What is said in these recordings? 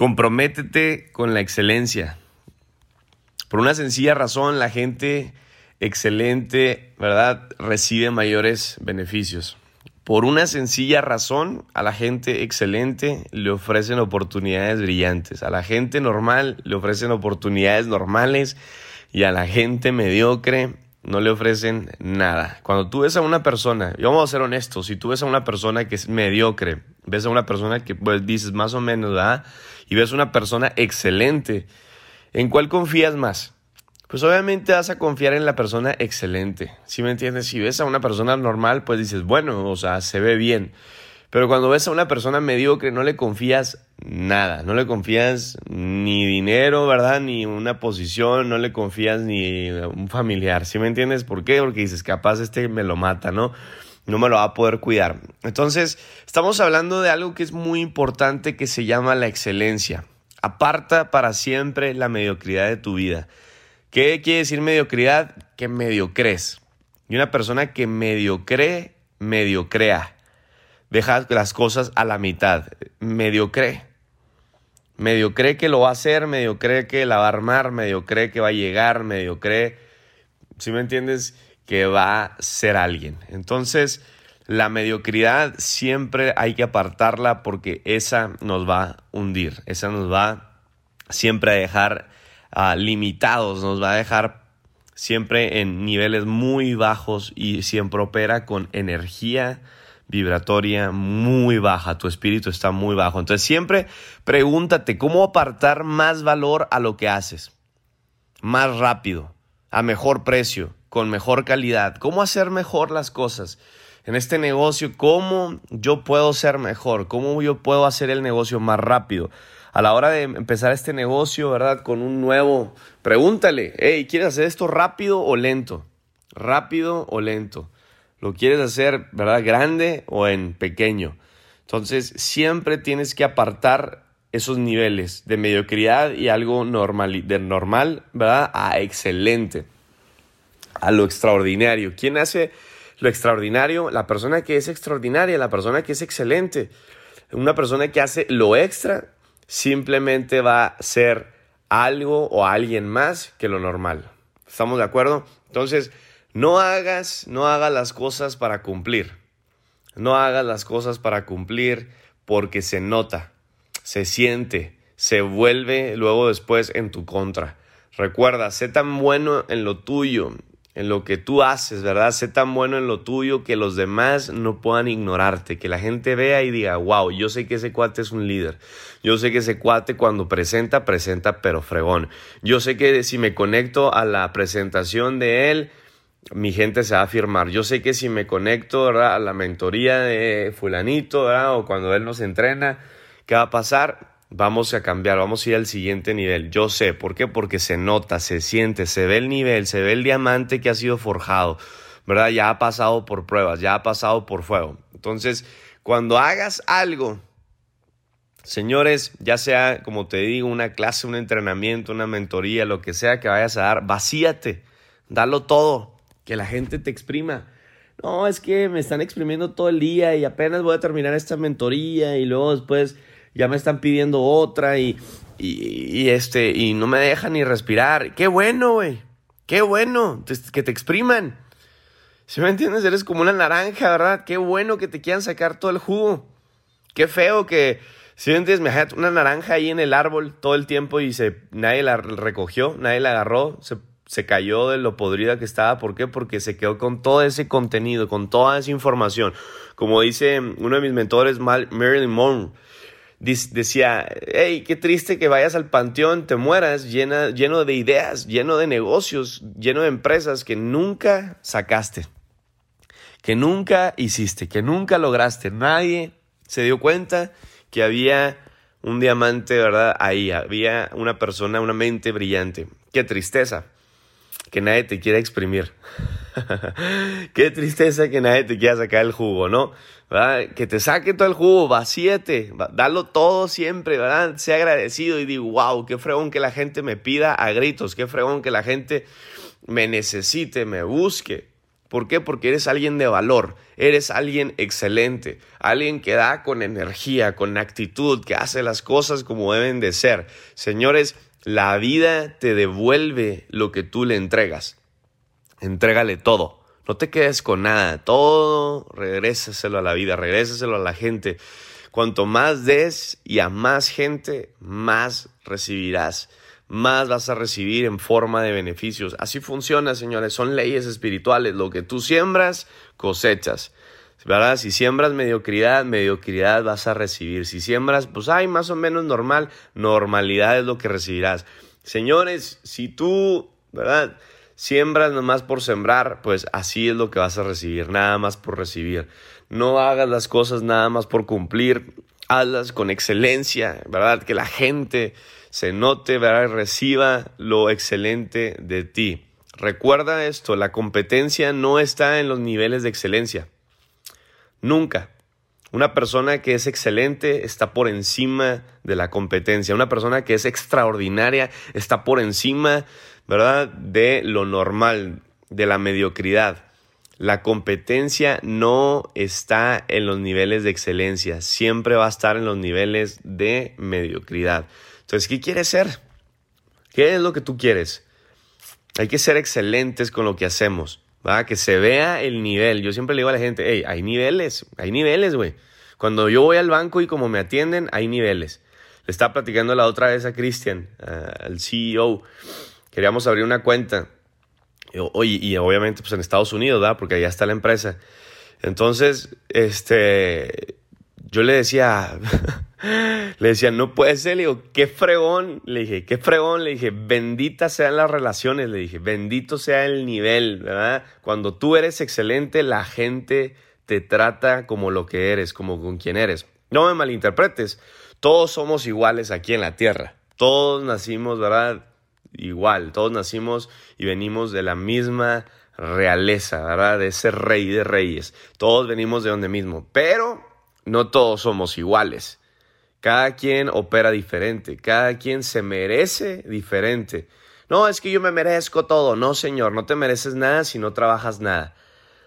Comprométete con la excelencia. Por una sencilla razón, la gente excelente, ¿verdad? Recibe mayores beneficios. Por una sencilla razón, a la gente excelente le ofrecen oportunidades brillantes. A la gente normal le ofrecen oportunidades normales y a la gente mediocre no le ofrecen nada. Cuando tú ves a una persona, y vamos a ser honestos, si tú ves a una persona que es mediocre, ves a una persona que pues dices más o menos, ¿verdad? Y ves a una persona excelente, ¿en cuál confías más? Pues obviamente vas a confiar en la persona excelente, ¿sí me entiendes? Si ves a una persona normal, pues dices, bueno, o sea, se ve bien. Pero cuando ves a una persona mediocre no le confías nada, no le confías ni dinero, ¿verdad? Ni una posición, no le confías ni un familiar, ¿sí me entiendes? ¿Por qué? Porque dices, capaz este me lo mata, ¿no? No me lo va a poder cuidar. Entonces, estamos hablando de algo que es muy importante que se llama la excelencia. Aparta para siempre la mediocridad de tu vida. ¿Qué quiere decir mediocridad? Que mediocres. Y una persona que mediocre, mediocrea. Deja las cosas a la mitad. Mediocre. Mediocre que lo va a hacer, mediocre que la va a armar, mediocre que va a llegar, mediocre. Si me entiendes? Que va a ser alguien. Entonces, la mediocridad siempre hay que apartarla porque esa nos va a hundir. Esa nos va siempre a dejar ah, limitados, nos va a dejar siempre en niveles muy bajos y siempre opera con energía vibratoria muy baja, tu espíritu está muy bajo. Entonces siempre pregúntate cómo apartar más valor a lo que haces, más rápido, a mejor precio, con mejor calidad, cómo hacer mejor las cosas. En este negocio, ¿cómo yo puedo ser mejor? ¿Cómo yo puedo hacer el negocio más rápido? A la hora de empezar este negocio, ¿verdad? Con un nuevo, pregúntale, hey, ¿quieres hacer esto rápido o lento? Rápido o lento. ¿Lo quieres hacer, verdad, grande o en pequeño? Entonces, siempre tienes que apartar esos niveles de mediocridad y algo normal, de normal, ¿verdad? A excelente, a lo extraordinario. ¿Quién hace lo extraordinario? La persona que es extraordinaria, la persona que es excelente. Una persona que hace lo extra simplemente va a ser algo o alguien más que lo normal. ¿Estamos de acuerdo? Entonces, no hagas, no hagas las cosas para cumplir. No hagas las cosas para cumplir porque se nota, se siente, se vuelve luego después en tu contra. Recuerda, sé tan bueno en lo tuyo, en lo que tú haces, ¿verdad? Sé tan bueno en lo tuyo que los demás no puedan ignorarte, que la gente vea y diga, wow, yo sé que ese cuate es un líder. Yo sé que ese cuate cuando presenta, presenta pero fregón. Yo sé que si me conecto a la presentación de él, mi gente se va a firmar. Yo sé que si me conecto a la mentoría de fulanito o cuando él nos entrena, ¿qué va a pasar? Vamos a cambiar, vamos a ir al siguiente nivel. Yo sé, ¿por qué? Porque se nota, se siente, se ve el nivel, se ve el diamante que ha sido forjado, ¿verdad? Ya ha pasado por pruebas, ya ha pasado por fuego. Entonces, cuando hagas algo, señores, ya sea, como te digo, una clase, un entrenamiento, una mentoría, lo que sea que vayas a dar, vacíate, dalo todo que la gente te exprima. No, es que me están exprimiendo todo el día y apenas voy a terminar esta mentoría y luego después ya me están pidiendo otra y, y, este, y no me dejan ni respirar. Qué bueno, güey. Qué bueno que te expriman. Si me entiendes, eres como una naranja, ¿verdad? Qué bueno que te quieran sacar todo el jugo. Qué feo que, si me entiendes, me una naranja ahí en el árbol todo el tiempo y se, nadie la recogió, nadie la agarró, se cayó de lo podrida que estaba. ¿Por qué? Porque se quedó con todo ese contenido, con toda esa información. Como dice uno de mis mentores, Marilyn Monroe, decía, hey, qué triste que vayas al panteón, te mueras llena, lleno de ideas, lleno de negocios, lleno de empresas que nunca sacaste, que nunca hiciste, que nunca lograste. Nadie se dio cuenta que había un diamante, ¿verdad? Ahí había una persona, una mente brillante. Qué tristeza que nadie te quiera exprimir. Qué tristeza que nadie te quiera sacar el jugo, ¿no? Que te saque todo el jugo, vacíete, dalo todo siempre, ¿verdad? Sea agradecido y digo, wow, qué fregón que la gente me pida a gritos, qué fregón que la gente me necesite, me busque. ¿Por qué? Porque eres alguien de valor, eres alguien excelente, alguien que da con energía, con actitud, que hace las cosas como deben de ser. Señores, la vida te devuelve lo que tú le entregas. Entrégale todo. No te quedes con nada. Todo regrésaselo a la vida, regrésaselo a la gente. Cuanto más des y a más gente, más recibirás. Más vas a recibir en forma de beneficios. Así funciona, señores. Son leyes espirituales. Lo que tú siembras, cosechas. ¿Verdad? Si siembras mediocridad, mediocridad vas a recibir. Si siembras, pues hay más o menos normal, normalidad es lo que recibirás. Señores, si tú, ¿verdad? Siembras nomás por sembrar, pues así es lo que vas a recibir, nada más por recibir. No hagas las cosas nada más por cumplir, hazlas con excelencia, ¿verdad? Que la gente se note, ¿verdad? Reciba lo excelente de ti. Recuerda esto, la competencia no está en los niveles de excelencia. Nunca. Una persona que es excelente está por encima de la competencia. Una persona que es extraordinaria está por encima, ¿verdad?, de lo normal, de la mediocridad. La competencia no está en los niveles de excelencia, siempre va a estar en los niveles de mediocridad. Entonces, ¿qué quieres ser? ¿Qué es lo que tú quieres? Hay que ser excelentes con lo que hacemos, ¿va? Que se vea el nivel. Yo siempre le digo a la gente, hey, hay niveles, hay niveles, güey. Cuando yo voy al banco y como me atienden, hay niveles. Le estaba platicando la otra vez a Cristian, al CEO. Queríamos abrir una cuenta Oye, y obviamente pues en Estados Unidos, ¿verdad? Porque allá está la empresa. Entonces, este, yo le decía, le decía, no puede ser, le digo, qué fregón, le dije, qué fregón, le dije, benditas sean las relaciones, le dije, bendito sea el nivel, ¿verdad? Cuando tú eres excelente, la gente te trata como lo que eres, como con quien eres. No me malinterpretes, todos somos iguales aquí en la tierra, todos nacimos, ¿verdad? igual, todos nacimos y venimos de la misma realeza, ¿verdad? De ese rey de reyes. Todos venimos de donde mismo, pero no todos somos iguales. Cada quien opera diferente, cada quien se merece diferente. No, es que yo me merezco todo. No, señor, no te mereces nada si no trabajas nada.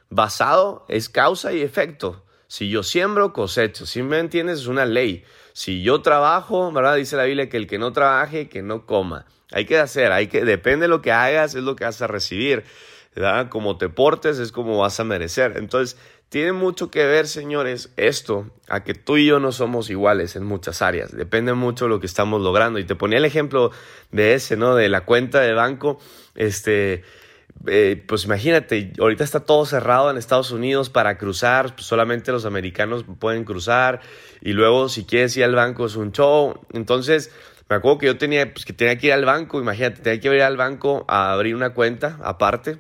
Basado es causa y efecto. Si yo siembro, cosecho. Si me entiendes, es una ley. Si yo trabajo, ¿verdad? Dice la Biblia que el que no trabaje, que no coma. Hay que hacer, hay que, depende de lo que hagas, es lo que vas a recibir. ¿verdad? Como te portes es como vas a merecer. Entonces, tiene mucho que ver, señores, esto, a que tú y yo no somos iguales en muchas áreas. Depende mucho de lo que estamos logrando. Y te ponía el ejemplo de ese, ¿no? De la cuenta de banco. Este, eh, pues imagínate, ahorita está todo cerrado en Estados Unidos para cruzar, pues solamente los americanos pueden cruzar. Y luego, si quieres ir al banco, es un show. Entonces, me acuerdo que yo tenía, pues, que tenía que ir al banco, imagínate, tenía que ir al banco a abrir una cuenta aparte.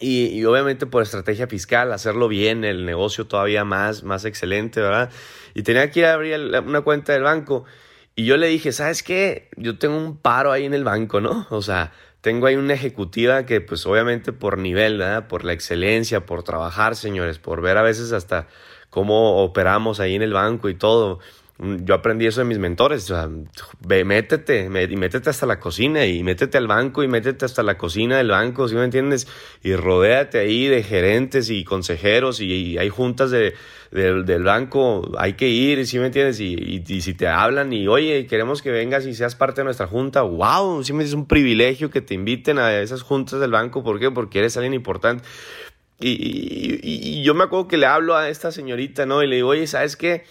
Y, obviamente por estrategia fiscal, hacerlo bien, el negocio todavía más, más excelente, ¿verdad? Y tenía que ir a abrir una cuenta del banco. Y yo le dije, ¿sabes qué? Yo tengo un paro ahí en el banco, ¿no? O sea, tengo ahí una ejecutiva que pues obviamente por nivel, ¿verdad? Por la excelencia, por trabajar, señores, por ver a veces hasta cómo operamos ahí en el banco y todo. Yo aprendí eso de mis mentores. O sea, ve, métete, y métete hasta la cocina y métete al banco y métete hasta la cocina del banco, ¿sí me entiendes? Y rodéate ahí de gerentes y consejeros y, hay juntas de, del banco, hay que ir, ¿sí me entiendes? Y, si te hablan y, oye, queremos que vengas y seas parte de nuestra junta, wow, sí me es un privilegio que te inviten a esas juntas del banco. ¿Por qué? Porque eres alguien importante. Y, y yo me acuerdo que le hablo a esta señorita, ¿no? Y le digo, oye, ¿sabes qué?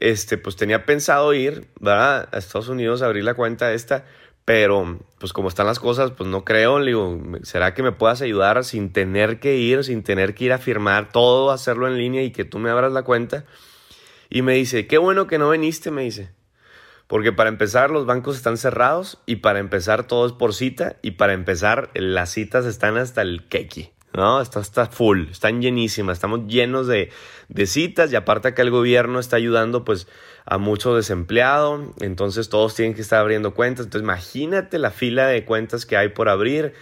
Este, pues tenía pensado ir, ¿verdad? A Estados Unidos a abrir la cuenta esta, pero pues como están las cosas, pues no creo, le digo, ¿será que me puedas ayudar sin tener que ir, sin tener que ir a firmar todo, hacerlo en línea y que tú me abras la cuenta? Y me dice, qué bueno que no viniste, me dice. Porque para empezar los bancos están cerrados y para empezar todo es por cita y para empezar las citas están hasta el keki. ¿No? Está, está full, están llenísimas, estamos llenos de, de citas y aparte que el gobierno está ayudando pues a mucho desempleado, entonces todos tienen que estar abriendo cuentas, entonces imagínate la fila de cuentas que hay por abrir,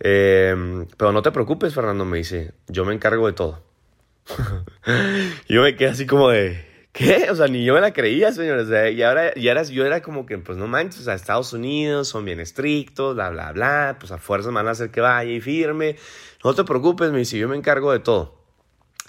eh, pero no te preocupes Fernando, me dice, yo me encargo de todo. yo me quedé así como de, ¿qué? O sea, ni yo me la creía, señores. y ahora, y ahora yo era como que, pues no manches, o sea, Estados Unidos son bien estrictos, bla, bla, bla, pues a fuerza me van a hacer que vaya y firme. No te preocupes, me dice, yo me encargo de todo.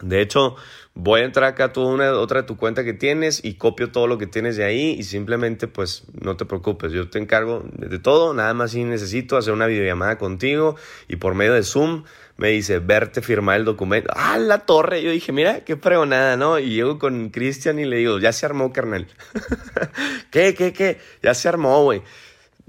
De hecho, voy a entrar acá a tu, una, otra de tu cuenta que tienes y copio todo lo que tienes de ahí y simplemente pues no te preocupes, yo te encargo de todo, nada más si necesito hacer una videollamada contigo y por medio de Zoom me dice verte firmar el documento. ¡Ah, la torre! Yo dije, mira, qué pregonada, ¿no? Y llego con Cristian y le digo, ya se armó, carnal. ¿Qué, qué, qué? Ya se armó, güey.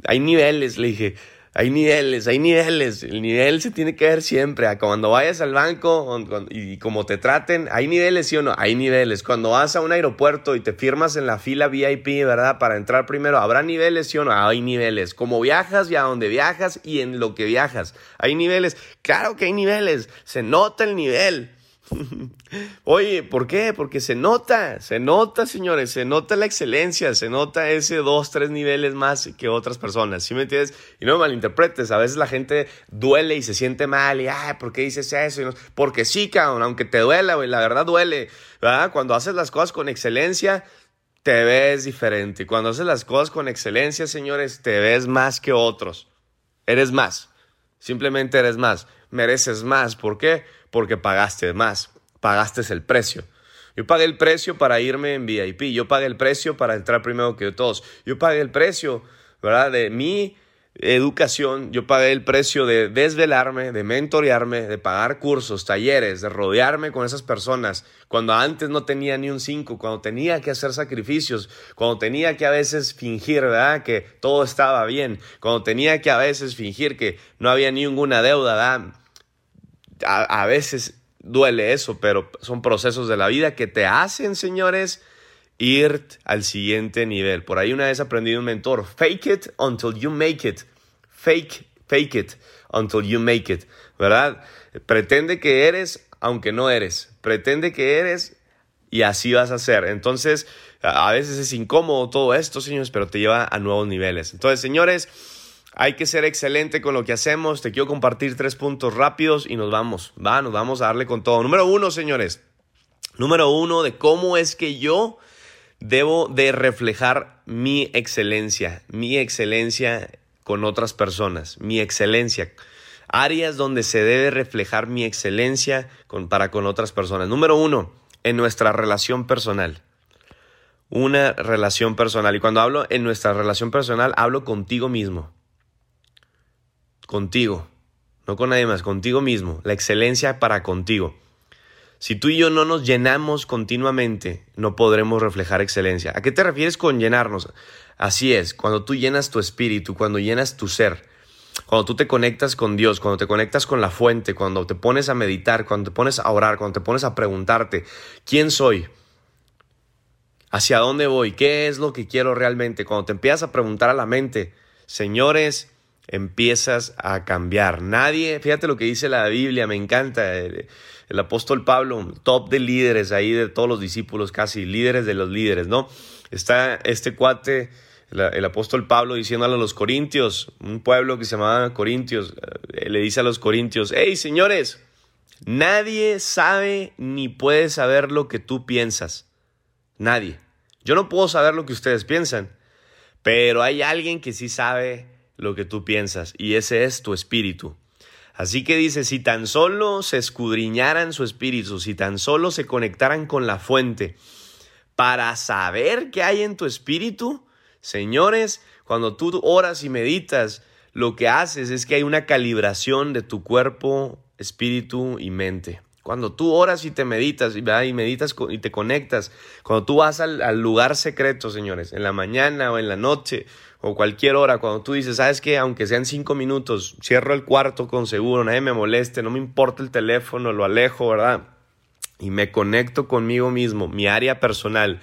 Hay niveles, le dije hay niveles, hay niveles. El nivel se tiene que ver siempre. Cuando vayas al banco y como te traten, hay niveles, ¿sí o no? Hay niveles. Cuando vas a un aeropuerto y te firmas en la fila VIP, ¿verdad? Para entrar primero, ¿habrá niveles, sí o no? Hay niveles. Como viajas y a dónde viajas y en lo que viajas. Hay niveles. Claro que hay niveles. Se nota el nivel. Oye, ¿por qué? Porque se nota, se nota, señores, se nota la excelencia, se nota ese dos, tres niveles más que otras personas, ¿sí me entiendes? Y no me malinterpretes, a veces la gente duele y se siente mal y, ay, ¿por qué dices eso? Porque sí, cabrón, aunque te duela, güey, la verdad duele. Cuando haces las cosas con excelencia, te ves diferente. Cuando haces las cosas con excelencia, señores, te ves más que otros. Eres más. Simplemente eres más. Mereces más. ¿Por qué? Porque pagaste más, pagaste el precio. Yo pagué el precio para irme en VIP, yo pagué el precio para entrar primero que todos, yo pagué el precio, ¿verdad? De mi educación, yo pagué el precio de desvelarme, de mentorearme, de pagar cursos, talleres, de rodearme con esas personas, cuando antes no tenía ni un 5, cuando tenía que hacer sacrificios, cuando tenía que a veces fingir, ¿verdad? Que todo estaba bien, cuando tenía que a veces fingir que no había ninguna deuda, ¿verdad? A, veces duele eso, pero son procesos de la vida que te hacen, señores, ir al siguiente nivel. Por ahí una vez aprendí un mentor, fake it until you make it. Fake, fake it until you make it, ¿verdad? Pretende que eres aunque no eres. Pretende que eres y así vas a ser. Entonces, a veces es incómodo todo esto, señores, pero te lleva a nuevos niveles. Entonces, señores, hay que ser excelente con lo que hacemos. Te quiero compartir tres puntos rápidos y nos vamos. Va, nos vamos a darle con todo. Número uno, señores. Número uno de cómo es que yo debo de reflejar mi excelencia. Mi excelencia con otras personas. Mi excelencia. Áreas donde se debe reflejar mi excelencia para con otras personas. Número uno, en nuestra relación personal una relación personal. Y cuando hablo en nuestra relación personal, hablo contigo mismo contigo, no con nadie más, contigo mismo, la excelencia para contigo. Si tú y yo no nos llenamos continuamente, no podremos reflejar excelencia. ¿A qué te refieres con llenarnos? Así es, cuando tú llenas tu espíritu, cuando llenas tu ser, cuando tú te conectas con Dios, cuando te conectas con la fuente, cuando te pones a meditar, cuando te pones a orar, cuando te pones a preguntarte, ¿quién soy? ¿Hacia dónde voy? ¿Qué es lo que quiero realmente? Cuando te empiezas a preguntar a la mente, señores, empiezas a cambiar. Nadie, fíjate lo que dice la Biblia, me encanta. El, apóstol Pablo, top de líderes ahí de todos los discípulos, casi líderes de los líderes, ¿no? Está este cuate, el, apóstol Pablo, diciéndole a los corintios, un pueblo que se llamaba Corintios, eh, le dice a los corintios, hey señores, nadie sabe ni puede saber lo que tú piensas. Nadie. Yo no puedo saber lo que ustedes piensan, pero hay alguien que sí sabe lo que tú piensas y ese es tu espíritu. Así que dice, si tan solo se escudriñaran su espíritu, si tan solo se conectaran con la fuente para saber qué hay en tu espíritu, señores, cuando tú oras y meditas, lo que haces es que hay una calibración de tu cuerpo, espíritu y mente. Cuando tú oras y te meditas y meditas y te conectas, cuando tú vas al, al lugar secreto, señores, en la mañana o en la noche o cualquier hora, cuando tú dices, sabes que aunque sean cinco minutos, cierro el cuarto con seguro, nadie me moleste, no me importa el teléfono, lo alejo, ¿verdad? Y me conecto conmigo mismo, mi área personal,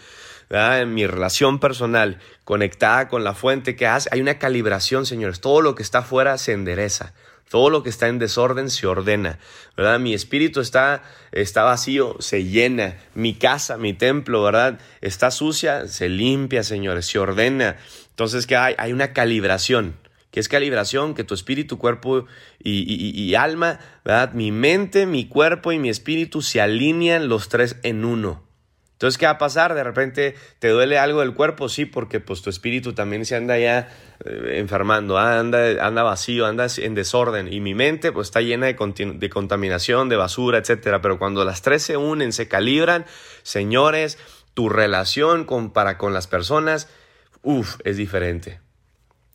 ¿verdad? mi relación personal, conectada con la fuente que hace, hay una calibración, señores, todo lo que está afuera se endereza. Todo lo que está en desorden se ordena, ¿verdad? Mi espíritu está, está vacío, se llena. Mi casa, mi templo, ¿verdad? Está sucia, se limpia, señores, se ordena. Entonces, ¿qué hay? Hay una calibración. ¿Qué es calibración? Que tu espíritu, cuerpo y, alma, ¿verdad? Mi mente, mi cuerpo y mi espíritu se alinean los tres en uno. Entonces, ¿qué va a pasar? De repente te duele algo del cuerpo, sí, porque pues tu espíritu también se anda ya eh, enfermando, anda, anda vacío, anda en desorden y mi mente pues está llena de, de contaminación, de basura, etcétera. Pero cuando las tres se unen, se calibran, señores, tu relación con, para con las personas, uff, es diferente.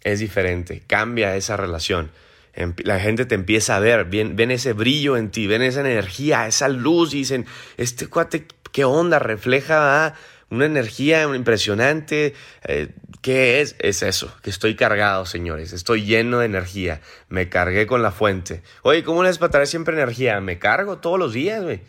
Es diferente, cambia esa relación. La gente te empieza a ver, ven, ven ese brillo en ti, ven esa energía, esa luz y dicen, este cuate ¿Qué onda? Refleja una energía impresionante. Eh, ¿Qué es? Es eso, que estoy cargado, señores. Estoy lleno de energía. Me cargué con la fuente. Oye, ¿cómo les para traer siempre energía? Me cargo todos los días, güey.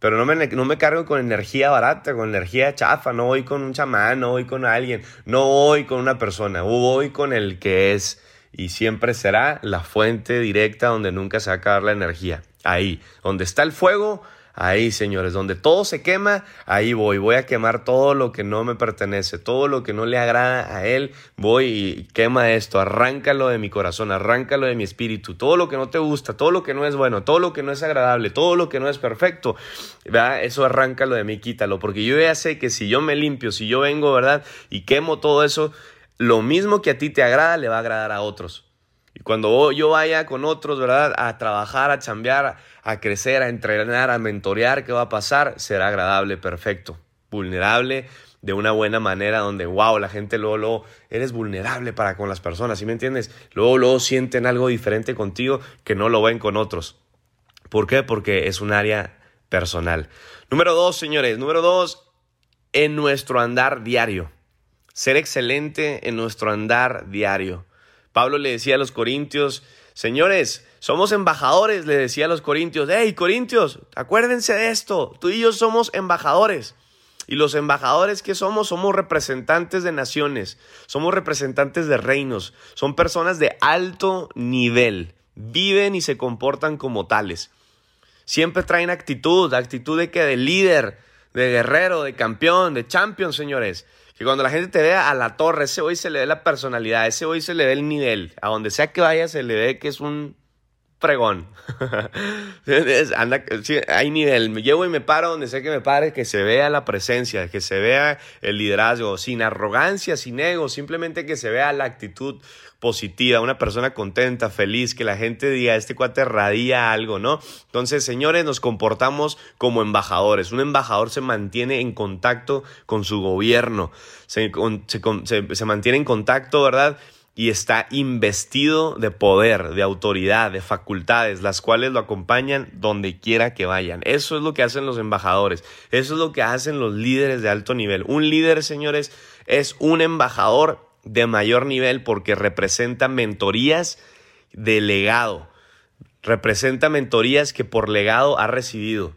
Pero no me, no me cargo con energía barata, con energía chafa. No voy con un chamán, no voy con alguien. No voy con una persona. Voy con el que es. Y siempre será la fuente directa donde nunca se va a acabar la energía. Ahí. Donde está el fuego, Ahí, señores, donde todo se quema, ahí voy. Voy a quemar todo lo que no me pertenece, todo lo que no le agrada a Él. Voy y quema esto, arráncalo de mi corazón, arráncalo de mi espíritu. Todo lo que no te gusta, todo lo que no es bueno, todo lo que no es agradable, todo lo que no es perfecto, ¿verdad? Eso arráncalo de mí, quítalo. Porque yo ya sé que si yo me limpio, si yo vengo, ¿verdad? Y quemo todo eso, lo mismo que a ti te agrada, le va a agradar a otros. Y cuando yo vaya con otros, ¿verdad? A trabajar, a chambear, a crecer, a entrenar, a mentorear, ¿qué va a pasar? Será agradable, perfecto, vulnerable, de una buena manera donde, wow, la gente luego, luego, eres vulnerable para con las personas, ¿sí me entiendes? Luego, luego sienten algo diferente contigo que no lo ven con otros. ¿Por qué? Porque es un área personal. Número dos, señores, número dos, en nuestro andar diario. Ser excelente en nuestro andar diario. Pablo le decía a los corintios, señores, somos embajadores, le decía a los corintios, hey corintios, acuérdense de esto, tú y yo somos embajadores. Y los embajadores que somos, somos representantes de naciones, somos representantes de reinos, son personas de alto nivel, viven y se comportan como tales. Siempre traen actitud, actitud de que de líder, de guerrero, de campeón, de champion, señores. Que cuando la gente te vea a la torre, ese hoy se le ve la personalidad, ese hoy se le ve el nivel. A donde sea que vaya se le ve que es un pregón. Anda, hay nivel. Me llevo y me paro donde sé que me pare, que se vea la presencia, que se vea el liderazgo, sin arrogancia, sin ego, simplemente que se vea la actitud positiva, una persona contenta, feliz, que la gente diga, este cuate radia algo, ¿no? Entonces, señores, nos comportamos como embajadores. Un embajador se mantiene en contacto con su gobierno, se, se, mantiene en contacto, ¿verdad? y está investido de poder, de autoridad, de facultades, las cuales lo acompañan donde quiera que vayan. Eso es lo que hacen los embajadores, eso es lo que hacen los líderes de alto nivel. Un líder, señores, es un embajador de mayor nivel porque representa mentorías de legado. Representa mentorías que por legado ha recibido.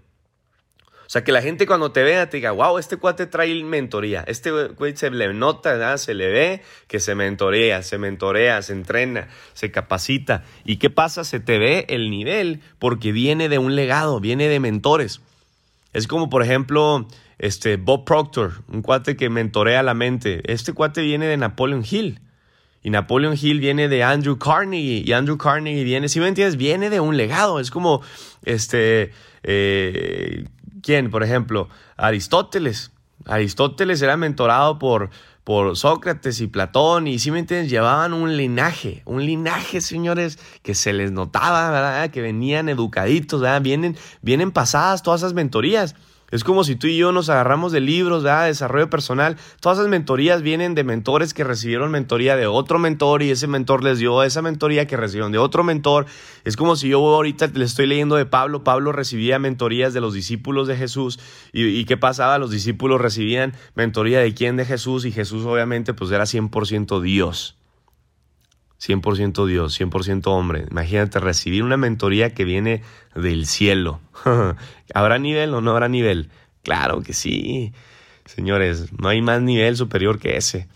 O sea, que la gente cuando te vea te diga, wow, este cuate trae mentoría. Este güey se le nota, se le ve que se mentorea, se mentorea, se entrena, se capacita. ¿Y qué pasa? Se te ve el nivel porque viene de un legado, viene de mentores. Es como, por ejemplo, este Bob Proctor, un cuate que mentorea la mente. Este cuate viene de Napoleon Hill. Y Napoleon Hill viene de Andrew Carnegie. Y Andrew Carnegie viene, si me entiendes, viene de un legado. Es como, este, eh, ¿quién? Por ejemplo, Aristóteles. Aristóteles era mentorado por, por Sócrates y Platón y si me entiendes, llevaban un linaje, un linaje, señores, que se les notaba, ¿verdad? Que venían educaditos, ¿verdad? Vienen, vienen pasadas todas esas mentorías. Es como si tú y yo nos agarramos de libros, de desarrollo personal. Todas esas mentorías vienen de mentores que recibieron mentoría de otro mentor y ese mentor les dio esa mentoría que recibieron de otro mentor. Es como si yo ahorita le estoy leyendo de Pablo. Pablo recibía mentorías de los discípulos de Jesús. ¿Y, qué pasaba? Los discípulos recibían mentoría de quién? De Jesús. Y Jesús obviamente pues era 100% Dios. 100% Dios, 100% hombre. Imagínate recibir una mentoría que viene del cielo. ¿Habrá nivel o no habrá nivel? Claro que sí. Señores, no hay más nivel superior que ese.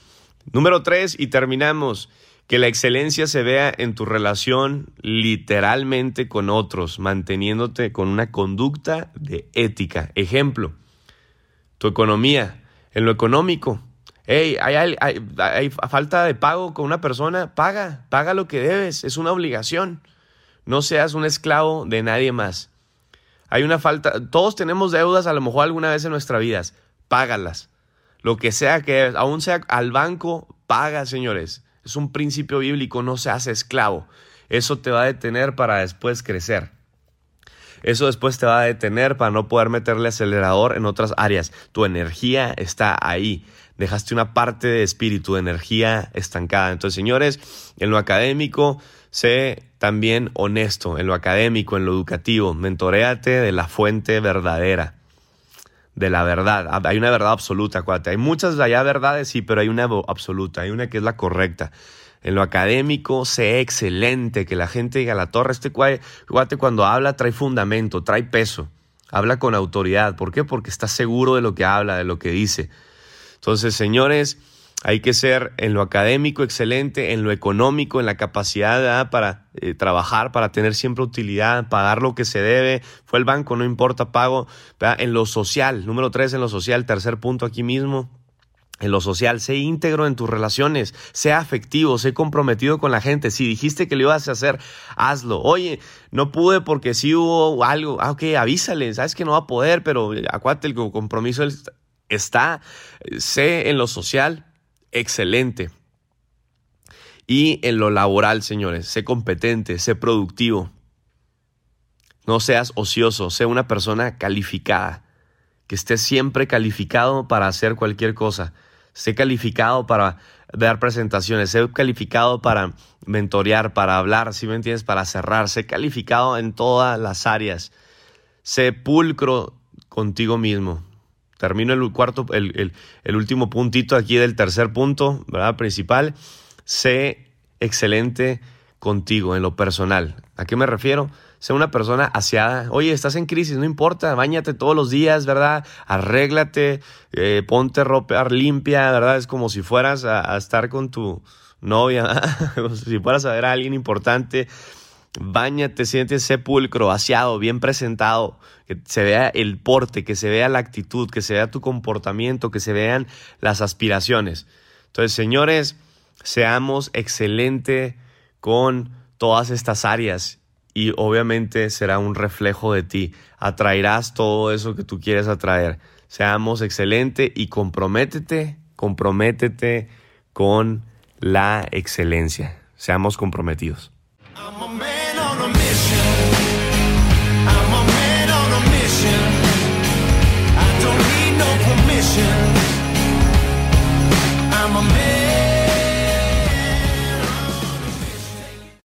Número tres, y terminamos. Que la excelencia se vea en tu relación literalmente con otros, manteniéndote con una conducta de ética. Ejemplo, tu economía, en lo económico, Hey, hay, falta de pago con una persona, paga, paga lo que debes, es una obligación. No seas un esclavo de nadie más. Hay una falta, todos tenemos deudas a lo mejor alguna vez en nuestras vidas. págalas. Lo que sea que, aún sea al banco, paga, señores. Es un principio bíblico, no se hace esclavo. Eso te va a detener para después crecer. Eso después te va a detener para no poder meterle acelerador en otras áreas. Tu energía está ahí. Dejaste una parte de espíritu, de energía estancada. Entonces, señores, en lo académico, sé también honesto. En lo académico, en lo educativo, mentoreate de la fuente verdadera. De la verdad. Hay una verdad absoluta, acuérdate. Hay muchas allá verdades, sí, pero hay una absoluta. Hay una que es la correcta en lo académico, sé excelente, que la gente diga, la torre, este cuate cuando habla trae fundamento, trae peso, habla con autoridad. ¿Por qué? Porque está seguro de lo que habla, de lo que dice. Entonces, señores, hay que ser en lo académico excelente, en lo económico, en la capacidad para eh, trabajar, para tener siempre utilidad, pagar lo que se debe. Fue el banco, no importa, pago. En lo social, número tres, en lo social, tercer punto aquí mismo en lo social, sé íntegro en tus relaciones, sea afectivo, sé comprometido con la gente. Si dijiste que lo ibas a hacer, hazlo. Oye, no pude porque sí hubo algo. Ah, ok, avísale, sabes que no va a poder, pero acuérdate, el compromiso está. Sé en lo social, excelente. Y en lo laboral, señores, sé competente, sé productivo. No seas ocioso, sé una persona calificada que esté siempre calificado para hacer cualquier cosa. Sé calificado para dar presentaciones, sé calificado para mentorear, para hablar, si me entiendes, para cerrar, sé calificado en todas las áreas. Sé pulcro contigo mismo. Termino el cuarto, el, el último puntito aquí del tercer punto, ¿verdad? Principal. Sé excelente contigo en lo personal. ¿A qué me refiero? Sé una persona aseada. Oye, estás en crisis, no importa, bañate todos los días, ¿verdad? Arréglate, eh, ponte ropa limpia, ¿verdad? Es como si fueras a, estar con tu novia, como si fueras a ver a alguien importante. Báñate, siente sepulcro, aseado, bien presentado, que se vea el porte, que se vea la actitud, que se vea tu comportamiento, que se vean las aspiraciones. Entonces, señores, seamos excelente con todas estas áreas y obviamente será un reflejo de ti. Atraerás todo eso que tú quieres atraer. Seamos excelente y comprométete, comprométete con la excelencia. Seamos comprometidos. imagine